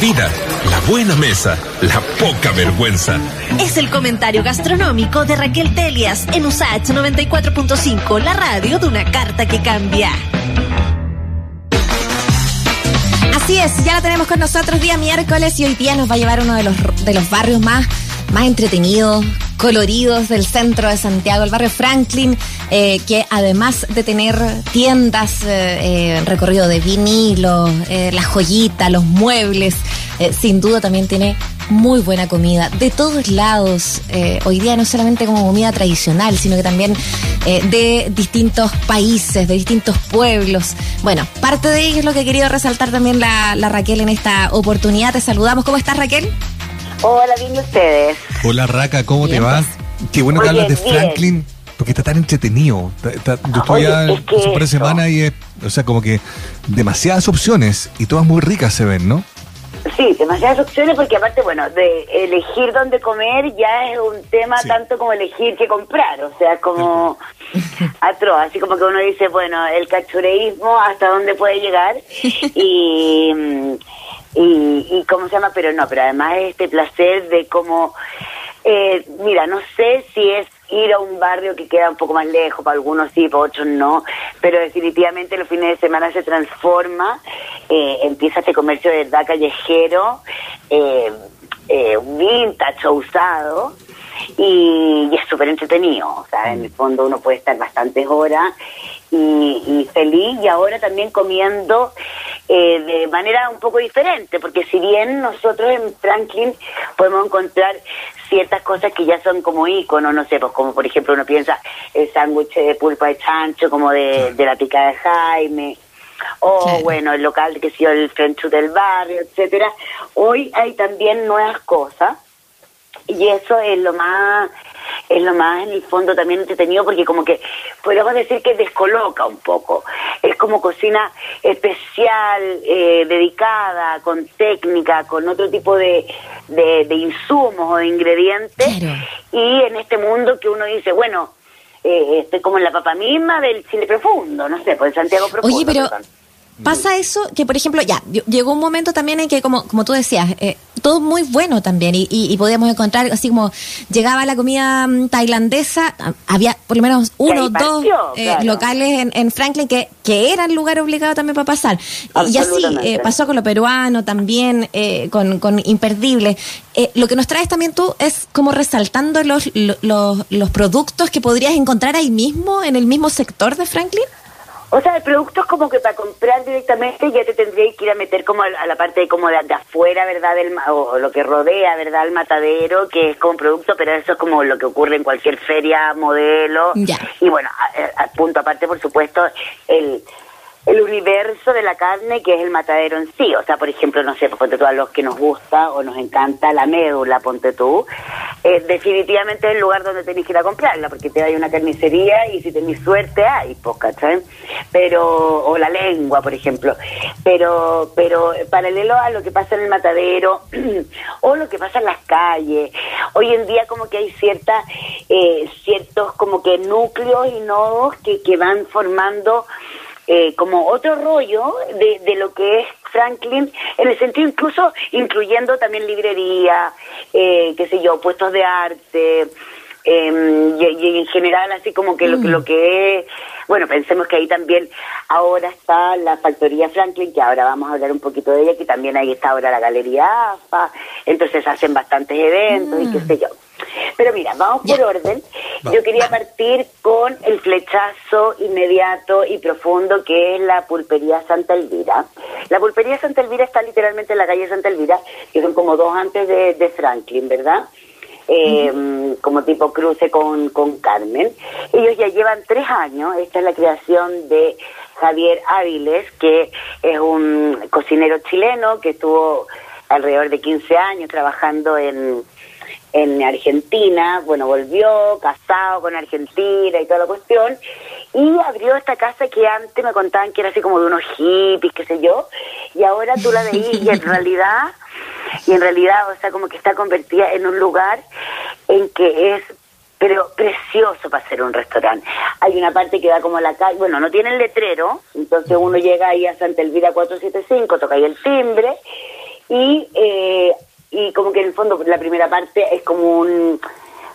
Vida, la buena mesa, la poca vergüenza. Es el comentario gastronómico de Raquel Telias en USAH 94.5, la radio de una carta que cambia. Así es, ya la tenemos con nosotros día miércoles y hoy día nos va a llevar uno de los, de los barrios más, más entretenidos, coloridos del centro de Santiago, el barrio Franklin, eh, que además de tener tiendas, eh, eh, recorrido de vinilo, las joyitas, los muebles, sin duda también tiene muy buena comida de todos lados. hoy día no solamente como comida tradicional, sino que también de distintos países, de distintos pueblos. Bueno, parte de ello es lo que ha querido resaltar también la, la Raquel en esta oportunidad. Te saludamos. ¿Cómo estás, Raquel? Hola, bien y ustedes. Hola, Raca, ¿cómo te vas? Pues. Qué bueno que hablas de Franklin, porque está tan entretenido. yo estoy ya es por semana y es, o sea, como que demasiadas opciones y todas muy ricas se ven, ¿no? Sí, demasiadas opciones porque aparte, bueno, de elegir dónde comer ya es un tema tanto como elegir qué comprar, o sea, como atroz, así como que uno dice, bueno, el cachureísmo hasta dónde puede llegar y y, y cómo se llama, pero no, pero además este placer de cómo, eh, mira, no sé si es ir a un barrio que queda un poco más lejos, para algunos sí, para otros no, pero definitivamente los fines de semana se transforma, eh, empieza este comercio de verdad callejero, eh, eh, vintage usado, y, es súper entretenido, o sea, en el fondo uno puede estar bastantes horas y, y feliz y ahora también comiendo eh, de manera un poco diferente, porque si bien nosotros en Franklin podemos encontrar ciertas cosas que ya son como íconos, no sé, pues como por ejemplo uno piensa el sándwich de pulpa de chancho, como de, de la picada de Jaime, o bueno, el local que sido el French del barrio, etcétera. Hoy hay también nuevas cosas y eso es lo más es lo más en el fondo también entretenido porque como que podríamos decir que descoloca un poco. Es como cocina especial, eh, dedicada, con técnica, con otro tipo de, de, insumos o de ingredientes. Y en este mundo que uno dice, bueno, eh, estoy como en la papa misma del Chile profundo, no sé, por el Santiago profundo. Oye, pero... Pasa eso que, por ejemplo, ya, llegó un momento también en que, como, como tú decías, eh, todo muy bueno también y, y, podíamos encontrar, así como llegaba la comida mm, tailandesa, ah, había por lo menos uno o dos eh, locales en, en, Franklin que, que eran lugar obligado también para pasar. Y así eh, pasó con lo peruano también, con, con Imperdible. lo que nos traes también tú es como resaltando los, los, los productos que podrías encontrar ahí mismo, en el mismo sector de Franklin. O sea, el producto es como que para comprar directamente ya te tendría que ir a meter como a, la parte de como de, afuera, ¿verdad? Del, o lo que rodea, ¿verdad? El matadero, que es como producto, pero eso es como lo que ocurre en cualquier feria, modelo. Y bueno, al punto aparte, por supuesto, el el universo de la carne que es el matadero en sí. O sea, por ejemplo, no sé, pues, ponte tú a los que nos gusta o nos encanta la médula, ponte tú. Eh, definitivamente es el lugar donde tenés que ir a comprarla, porque te hay una carnicería y si tenés suerte hay, pues, ¿cachai? Pero, o la lengua, por ejemplo. Pero, pero paralelo a lo que pasa en el matadero o lo que pasa en las calles, hoy en día como que hay cierta, eh, ciertos como que núcleos y nodos que, que van formando eh, como otro rollo de, de lo que es Franklin, en el sentido incluso incluyendo también librería, eh, qué sé yo, puestos de arte, em, y, en general así como que lo, que lo mm. que es, bueno, pensemos que ahí también ahora está la factoría Franklin, que ahora vamos a hablar un poquito de ella, que también ahí está ahora la galería AFA, entonces hacen bastantes eventos y qué mm. sé yo. Pero mira, vamos por orden. Yo quería partir con el flechazo inmediato y profundo que es la pulpería Santa Elvira. La pulpería Santa Elvira está literalmente en la calle Santa Elvira, que son como dos antes de, Franklin, ¿verdad? Eh, como tipo cruce con, con Carmen. Ellos ya llevan tres años, esta es la creación de Javier Áviles, que es un cocinero chileno que estuvo alrededor de 15 años trabajando en, en Argentina, bueno, volvió casado con Argentina y toda la cuestión, y abrió esta casa que antes me contaban que era así como de unos hippies, qué sé yo, y ahora tú la veís y en realidad, y en realidad, o sea, como que está convertida en un lugar en que es pero precioso para ser un restaurante. Hay una parte que da como a la calle, bueno, no tiene el letrero, entonces uno llega ahí a Santa Elvira 475, toca ahí el timbre, y, eh, y como que en el fondo la primera parte es como un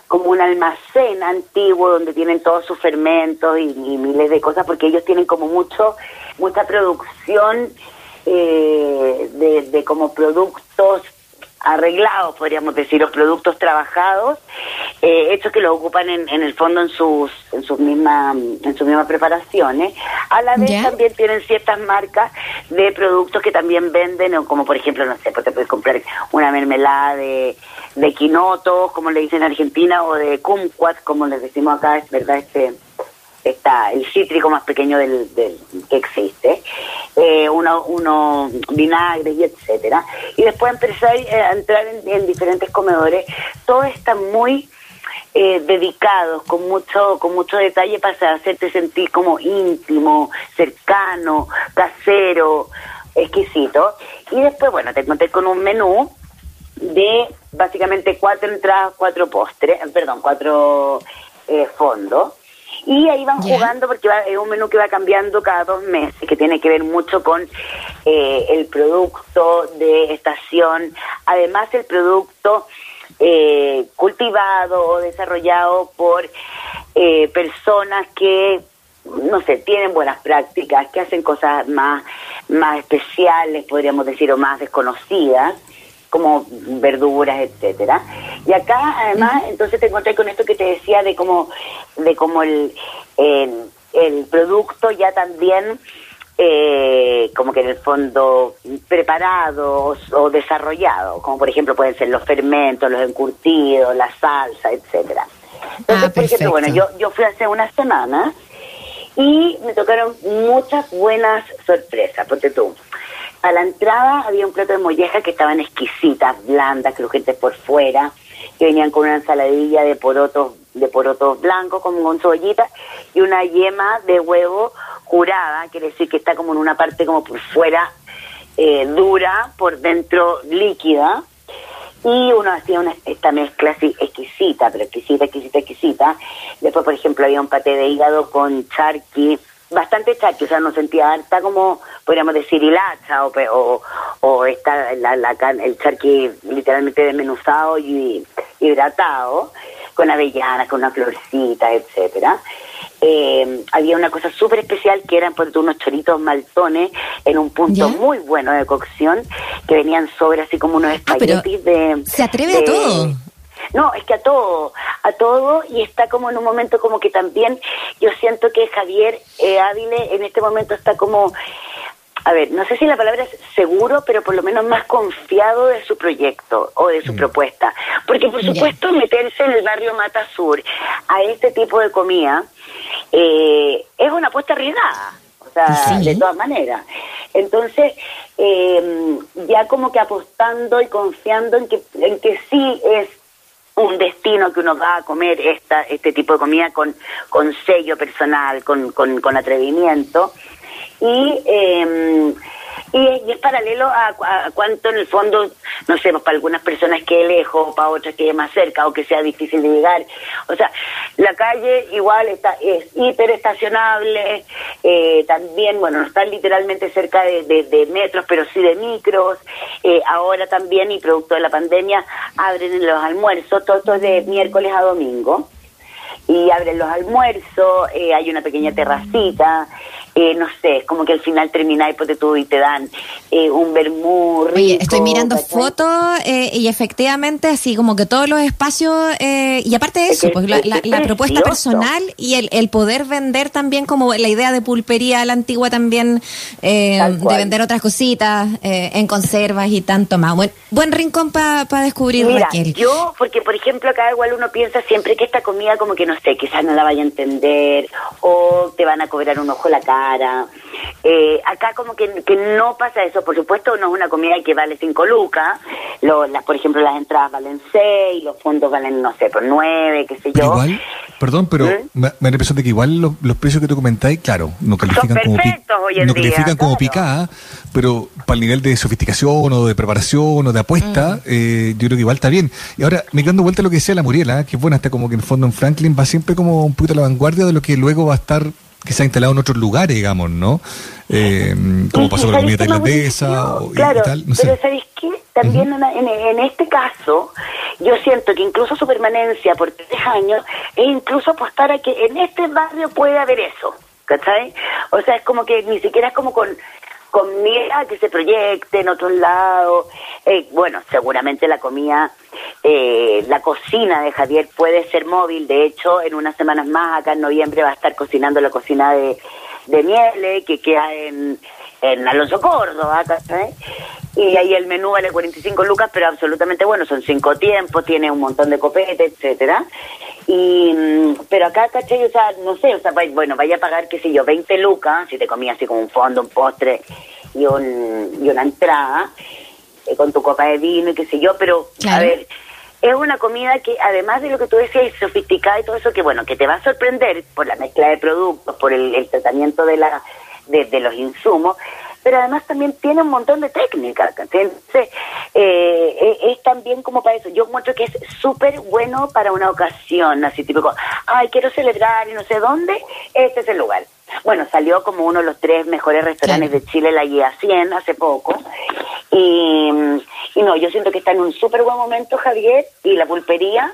como un almacén antiguo donde tienen todos sus fermentos y, miles de cosas porque ellos tienen como mucho mucha producción eh, de, de como productos arreglados, podríamos decir, los productos trabajados, eh, hechos que los ocupan en, en, el fondo en sus en sus mismas en sus mismas preparaciones. A la vez también tienen ciertas marcas de productos que también venden, como por ejemplo, no sé, pues te puedes comprar una mermelada de, de quinoto, como le dicen en Argentina, o de kumquat, como les decimos acá, es verdad, este está el cítrico más pequeño del, del que existe, eh, uno, uno vinagres y etcétera. Y después empecé a entrar en, diferentes comedores. Todo está muy eh, dedicados, con mucho, con mucho detalle para hacerte sentir como íntimo, cercano, casero, exquisito. Y después, bueno, te conté con un menú de básicamente cuatro entradas, cuatro postres, perdón, cuatro eh, fondos y ahí van jugando porque es un menú que va cambiando cada dos meses, que tiene que ver mucho con eh, el producto de estación, además el producto eh, cultivado o desarrollado por eh, personas que no sé, tienen buenas prácticas, que hacen cosas más, más especiales, podríamos decir, o más desconocidas como verduras, etcétera. Y acá además, entonces te encontré con esto que te decía de cómo de cómo el, el, producto ya también eh, como que en el fondo preparado o, desarrollado, como por ejemplo pueden ser los fermentos, los encurtidos, la salsa, etcétera. Entonces, ah, por ejemplo, bueno, yo, yo fui hace unas semanas y me tocaron muchas buenas sorpresas, porque tú, a la entrada había un plato de molleja que estaban exquisitas, blandas, crujientes por fuera, que venían con una ensaladilla de porotos, de porotos blancos como con cebollita y una yema de huevo curada, quiere decir que está como en una parte como por fuera eh, dura, por dentro líquida. Y uno hacía una, esta mezcla así exquisita, pero exquisita, exquisita, exquisita. Después, por ejemplo, había un paté de hígado con charqui, bastante charqui, o sea, no sentía harta como podríamos decir hilacha o, o, o está la, la, el charqui literalmente desmenuzado y hidratado con avellanas, con una florcita, etcétera. Eh, había una cosa súper especial que eran por unos choritos maltones en un punto muy bueno de cocción que venían sobre así como unos ah, espaguetis de... Se atreve a todo. No, es que a todo, a todo y está como en un momento como que también yo siento que Javier eh, Ávile en este momento está como a ver, no sé si la palabra es seguro, pero por lo menos más confiado de su proyecto o de su mm. propuesta. Porque, por supuesto, meterse en el barrio Mata Sur a este tipo de comida eh, es una apuesta arriesgada, o sea, de todas maneras. Entonces, eh, ya como que apostando y confiando en que, en que sí es un destino que uno va a comer esta, este tipo de comida con, con sello personal, con, con, atrevimiento. Y, eh, y, es paralelo a, cuánto en el fondo, no sé, para algunas personas quede lejos, para otras quede más cerca o que sea difícil de llegar. O sea, la calle igual está es hiperestacionable, eh, también, bueno, no está literalmente cerca de, metros, pero sí de micros. Eh, ahora también, y producto de la pandemia, abren los almuerzos, todo esto de miércoles a domingo y abren los almuerzos, eh, hay una pequeña terracita, eh, no sé, como que al final termináis porque tú y te dan eh, un vermú Oye, estoy mirando fotos eh, y efectivamente así como que todos los espacios, y aparte de eso, pues la, propuesta personal y el, el, poder vender también como la idea de pulpería a la antigua también, de vender otras cositas en conservas y tanto más. Buen, buen rincón para descubrir, Mira, Yo, porque por ejemplo acá igual uno piensa siempre que esta comida como que no sé, quizás no la vaya a entender o te van a cobrar un ojo la cara eh, acá como que, no pasa eso, por supuesto no es una comida que vale 5 lucas, las, por ejemplo las entradas valen 6, los fondos valen, no sé, por 9, qué sé yo. Igual, perdón, pero ¿Mm? me, da la impresión de que igual los, precios que tú comentáis, claro, no califican como, no califican como picada, pero para el nivel de sofisticación o de preparación o de apuesta, mm. eh, yo creo que igual está bien. Y ahora, me dando vuelta a lo que decía la Muriela, que es buena, está como que en el fondo en Franklin va siempre como un poquito a la vanguardia de lo que luego va a estar que se ha instalado en otros lugares, digamos, ¿no? Eh, como pasó con la comida tailandesa claro, y tal, no sé. Pero ¿sabéis qué? también en, este caso, yo siento que incluso su permanencia por tres años es incluso apostar a que en este barrio puede haber eso, ¿cachai? O sea, es como que ni siquiera es como con con mira que se proyecte en otros lados. Eh, bueno, seguramente la comida, eh, la cocina de Javier puede ser móvil. De hecho, en unas semanas más, acá en noviembre, va a estar cocinando la cocina de, de Miele, que queda en, en Alonso Córdoba, ¿cachai? Y ahí el menú vale 45 lucas, pero absolutamente bueno, son cinco tiempos, tiene un montón de copete, etcétera. Y, mm, pero acá, ¿cachai? O sea, no sé, o sea, bueno, vaya a pagar, qué sé yo, 20 lucas, si te comías así como un fondo, un postre y, un, y una entrada, eh, con tu copa de vino y qué sé yo, pero, a ver, es una comida que además de lo que tú decías, es sofisticada y todo eso, que bueno, que te va a sorprender por la mezcla de productos, por el, tratamiento de, la, de, de los insumos, pero además también tiene un montón de técnicas. Entonces, eh, es también como para eso. Yo encuentro que es súper bueno para una ocasión, así tipo, ay, quiero celebrar y no sé dónde, este es el lugar. Bueno, salió como uno de los tres mejores restaurantes de Chile, la Guía 100, hace poco. Y, y no, yo siento que está en un súper buen momento, Javier, y la pulpería.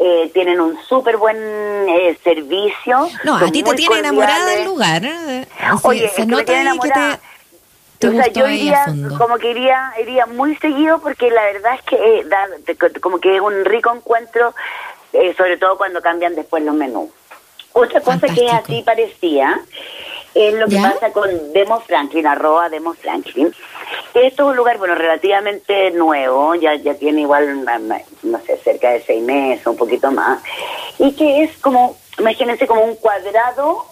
Eh, tienen un súper buen eh, servicio. No, a ti te tiene enamorada del lugar. Oye, se nota que te o sea, yo iría, como que iría, iría muy seguido porque la verdad es que eh, da, como que es un rico encuentro, eh, sobre todo cuando cambian después los menús. Otra cosa que es así parecía es lo que pasa con Demo Franklin, arroba Demo Franklin. Esto es un lugar, bueno, relativamente nuevo, ya, ya tiene igual, no sé, cerca de seis meses, un poquito más, y que es como, imagínense como un cuadrado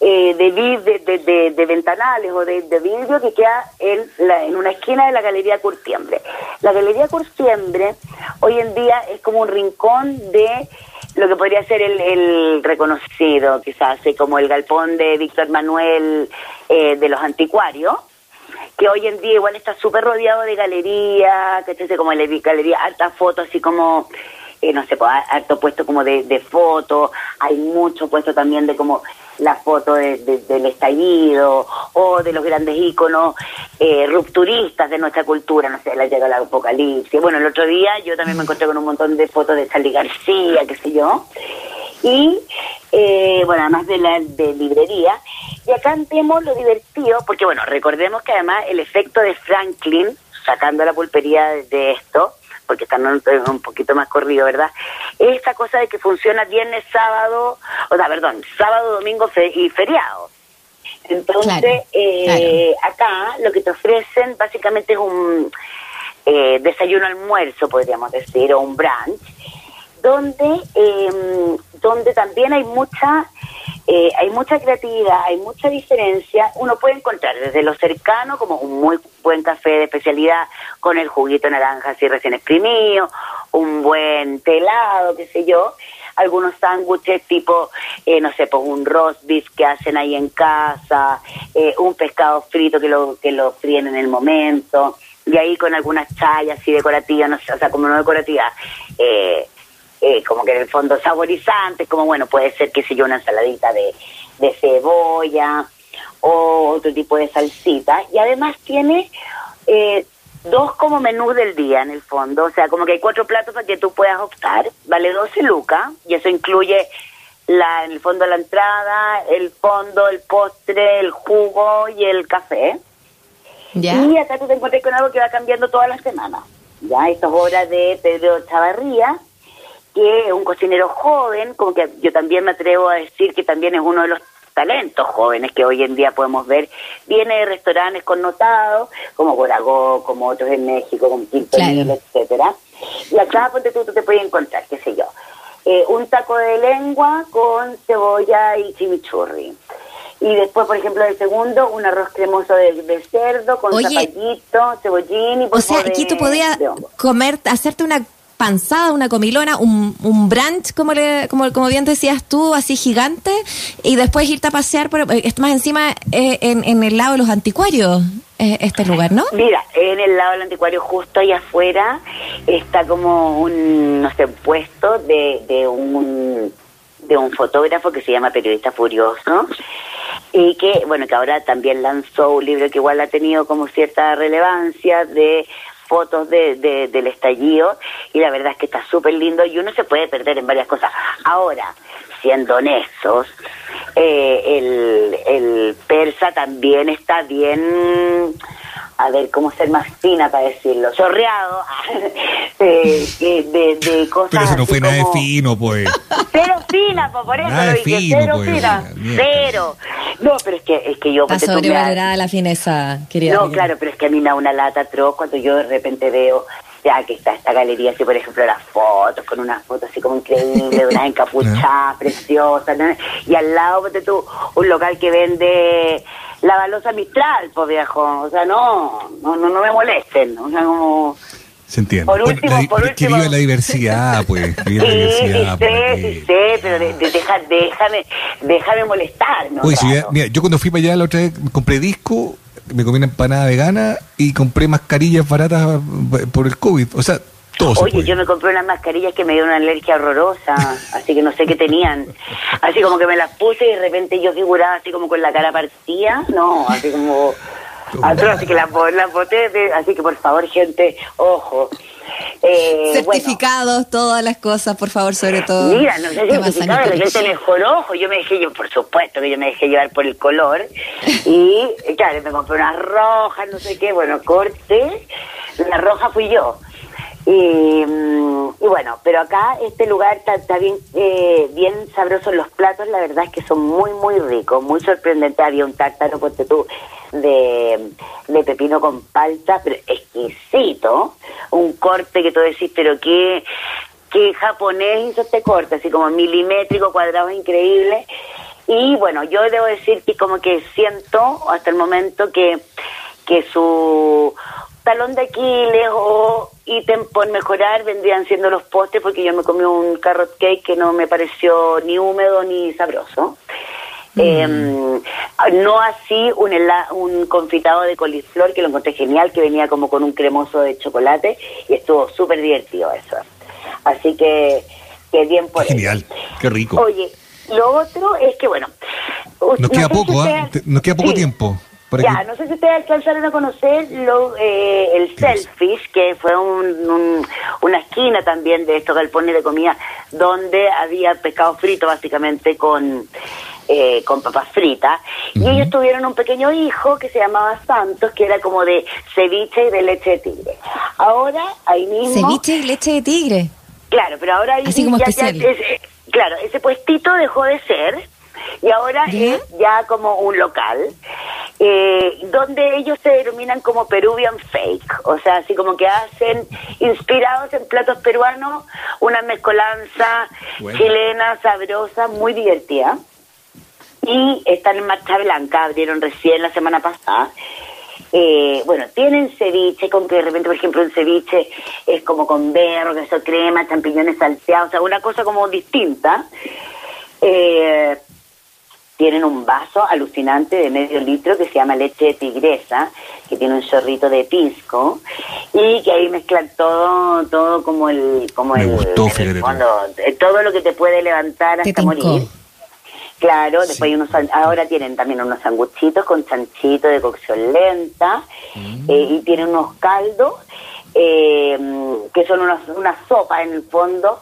eh, de, de, ventanales o de, vidrio que queda en, la, en una esquina de la Galería Curtiembre. La Galería Curtiembre hoy en día es como un rincón de lo que podría ser el, reconocido, quizás, como el galpón de Víctor Manuel eh, de los anticuarios, que hoy en día igual está súper rodeado de galerías, que es como la galería, altas fotos, así como eh, no sé, pues, harto puesto como de, de fotos, hay mucho puesto también de como la foto del estallido o de los grandes íconos eh, rupturistas de nuestra cultura, no sé, la llega la apocalipsis. Bueno, el otro día yo también me encontré con un montón de fotos de Charlie García, qué sé yo, y eh, bueno, además de la de librería, y acá vemos lo divertido, porque bueno, recordemos que además el efecto de Franklin, sacando la pulpería de esto, porque están un poquito más corrido, ¿verdad? Esta cosa de que funciona viernes, sábado, o sea, perdón, sábado, domingo y feriado. Entonces, eh, acá lo que te ofrecen básicamente es un eh, desayuno almuerzo, podríamos decir, o un brunch, donde, eh, donde también hay mucha eh, hay mucha creatividad, hay mucha diferencia. Uno puede encontrar desde lo cercano, como un muy buen café de especialidad con el juguito naranja así recién exprimido, un buen telado, qué sé yo, algunos sándwiches tipo, eh, no sé, pues un roast beef que hacen ahí en casa, eh, un pescado frito que lo, que lo fríen en el momento, y ahí con algunas chayas así decorativas, no sé, o sea, como no decorativas, eh, eh, como que en el fondo saborizantes, como bueno, puede ser, qué sé yo, una ensaladita de, de cebolla o otro tipo de salsita. Y además tiene eh, dos como menús del día en el fondo, o sea, como que hay cuatro platos para que tú puedas optar, vale 12 lucas, y eso incluye la, en el fondo la entrada, el fondo, el postre, el jugo y el café. Y acá tú te encuentras con algo que va cambiando todas las semanas. Ya, estas obras de Pedro Chavarría, que un cocinero joven, como que yo también me atrevo a decir que también es uno de los talentos jóvenes que hoy en día podemos ver, viene de restaurantes connotados, como Boragó, como otros en México, como Quinto etcétera. Y acá, ponte tú, tú te puedes encontrar, qué sé yo, eh, un taco de lengua con cebolla y chimichurri. Y después, por ejemplo, el segundo, un arroz cremoso de, cerdo con zapallito, cebollín y O sea, aquí tú podías comer, hacerte una panzada, una comilona, un, un brunch, como, le, como, como bien decías tú, así gigante, y después irte a pasear, por, eh, más encima eh, en, en, el lado de los anticuarios, eh, este lugar, ¿no? Mira, en el lado del anticuario, justo ahí afuera, está como un, no sé, puesto de, de un de un fotógrafo que se llama Periodista Furioso y que, bueno, que ahora también lanzó un libro que igual ha tenido como cierta relevancia de fotos de, del estallido y la verdad es que está súper lindo y uno se puede perder en varias cosas. Ahora, siendo honestos, eh, el, el persa también está bien a ver, ¿cómo ser más fina para decirlo? Chorreado eh, de, de, cosas. Pero eso no fue nada de fino, pues. Cero fina, pues, por eso lo dije. cero pues, fina. Cero. No, pero es que, es que yo. Está sobrevalorada la fineza, querida. No, claro, pero es que a mí me da una lata atroz cuando yo de repente veo ya que está esta galería, así por ejemplo las fotos, con unas fotos así como increíbles, de unas encapuchadas preciosas, y al lado, pues, tú, un local que vende la balosa Mistral, pues viejo. O sea, no, no, no, me molesten. O sea, como... Se entiende. Por último, la, por último. Que viva la diversidad, pues. sí, la diversidad, sí, pues, sí, sí, pero de, de, deja, déjame, déjame molestar. ¿no? Oye, mira, yo cuando fui para allá la otra vez compré disco, me comí una empanada vegana y compré mascarillas baratas por el COVID. O sea, Oye, yo me compré unas mascarillas que me dio una alergia horrorosa, así que no sé qué tenían. Así como que me las puse y de repente yo figuraba así como con la cara partida, no, así como así que las, las boté, así que por favor, gente, ojo. Eh, Certificados, todas las cosas, por favor, sobre todo. Mira, no sé certificado, yo te mejor ojo, yo me dejé, yo, por supuesto que yo me dejé llevar por el color, y claro, me compré unas rojas, no sé qué, bueno, corte, la roja fui yo. Y, mm, y, bueno, pero acá este lugar está, bien, eh, bien sabroso. Los platos, la verdad es que son muy, muy ricos, muy sorprendentes. Había un tártaro, ponte tú, de, de pepino con palta, pero exquisito. Un corte que tú decís, pero qué, qué japonés hizo este corte, así como milimétrico, cuadrado, increíble. Y bueno, yo debo decir que como que siento hasta el momento que, que su talón de Aquiles o ítem por mejorar vendrían siendo los postres porque yo me comí un carrot cake que no me pareció ni húmedo ni sabroso. Mm. Em, no así un, un confitado de coliflor que lo encontré genial, que venía como con un cremoso de chocolate y estuvo súper divertido eso. Así que, que bien por Genial, qué rico. Oye, lo otro es que, bueno... Nos queda poco, ¿ah? Nos queda poco tiempo ya, no sé si ustedes alcanzaron a conocer lo, eh, el Selfish, que fue un, una esquina también de estos galpones de comida, donde había pescado frito básicamente con, eh, con papas fritas. Y ellos tuvieron un pequeño hijo que se llamaba Santos, que era como de ceviche y de leche de tigre. Ahora, ahí mismo... Ceviche y leche de tigre. Claro, pero ahora... Ahí Así como especial. claro, ese puestito dejó de ser y ahora es ya como un local eh, donde ellos se denominan como Peruvian Fake, o sea, así como que hacen, inspirados en platos peruanos, una mezcolanza chilena, sabrosa, muy divertida. Y están en Marcha Blanca, abrieron recién la semana pasada. Eh, bueno, tienen ceviche, con que de repente, por ejemplo, un ceviche es como con berro, queso crema, champiñones salteados, o sea, una cosa como distinta. Eh, tienen un vaso alucinante de medio litro que se llama leche de tigresa, que tiene un chorrito de pisco y que ahí mezclan todo, todo como el, como el, eh, todo lo que te puede levantar hasta morir. Claro, después hay unos, ahora tienen también unos sanguchitos con chanchito de cocción lenta mm. eh, y tienen unos caldos eh, que son unas, una sopa en el fondo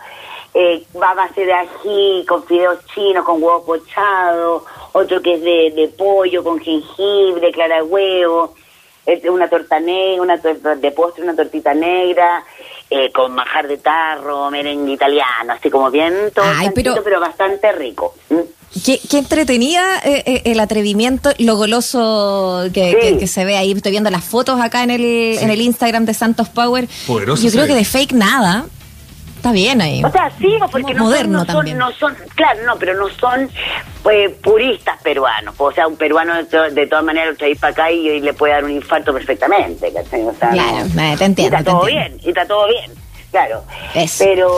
eh, va a base de ají, con fideos chinos, con huevo pochado, otro que es de, de pollo, con jengibre, clara huevo, una torta negra, una torta de postre, una tortita negra, eh, con majar de tarro, merengue italiano, así como bien todo pero, bastante rico. Qué, qué, entretenida eh, eh, el atrevimiento, lo goloso que, que, se ve ahí. Estoy viendo las fotos acá en el, en el Instagram de Santos Power. Yo creo que de fake nada. Está bien ahí. O sea, sí, porque no, son, no, son, no son, claro, no, pero no son pues, puristas peruanos. O sea, un peruano de, todas maneras lo trae para acá y, le puede dar un infarto perfectamente. O sea, claro, te entiendo. Y está todo bien, y está todo bien, claro. Pero,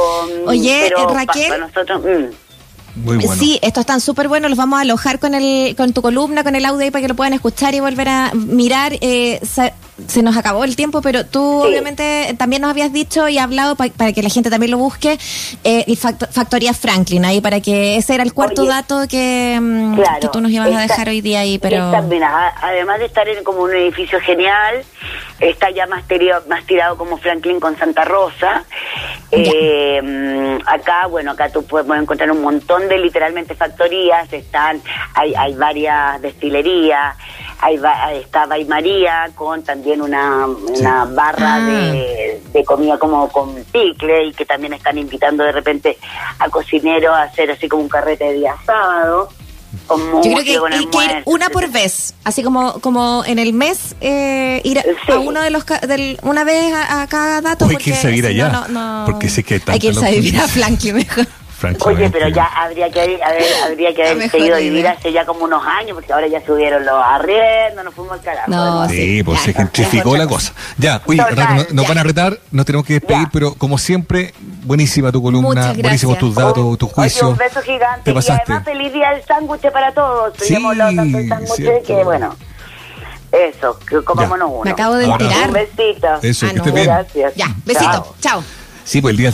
Oye, eh, Raquel. nosotros, mm. Muy bueno. Sí, estos están súper buenos, los vamos a alojar con el con tu columna, con el audio ahí para que lo puedan escuchar y volver a mirar. Eh, se nos acabó el tiempo, pero tú obviamente también nos habías dicho y hablado para que la gente también lo busque, eh, el Factoría Franklin, ahí para que ese era el cuarto dato que, mm, que, tú nos ibas a dejar hoy día ahí. pero Además de estar en como un edificio genial, está ya más, más tirado como Franklin con Santa Rosa. Eh, mm, acá, bueno, acá tú puedes encontrar un montón de literalmente factorías, están, hay, hay varias destilerías, hay, está María con también una, una barra ah. de, de, comida como con picle y que también están invitando de repente a cocineros a hacer así como un carrete de día sábado. Yo creo que, hay que ir una por vez, así como como en el mes eh, ir a, uno de los del, una vez a, cada dato. hay que irse a allá, no, no, porque sé que hay que irse a vivir a Flanky mejor. Oye, pero ya habría que haber, habría que haber seguido vivir hace ya como unos años, porque ahora ya subieron los arriendos, nos fuimos al carajo. No, sí, pues se gentrificó la cosa. Ya, oye, nos van a retar, nos tenemos que despedir, pero como siempre, buenísima tu columna, buenísimos tus datos, tus juicios. un beso gigante. Te pasaste. Y además, feliz día del sándwich para todos. Sí, sándwich que, bueno. Eso, que comámonos uno. Me acabo de enterar. Un besito. Eso, ah, que esté bien. Gracias. Ya, besito. Chao. Sí, pues el día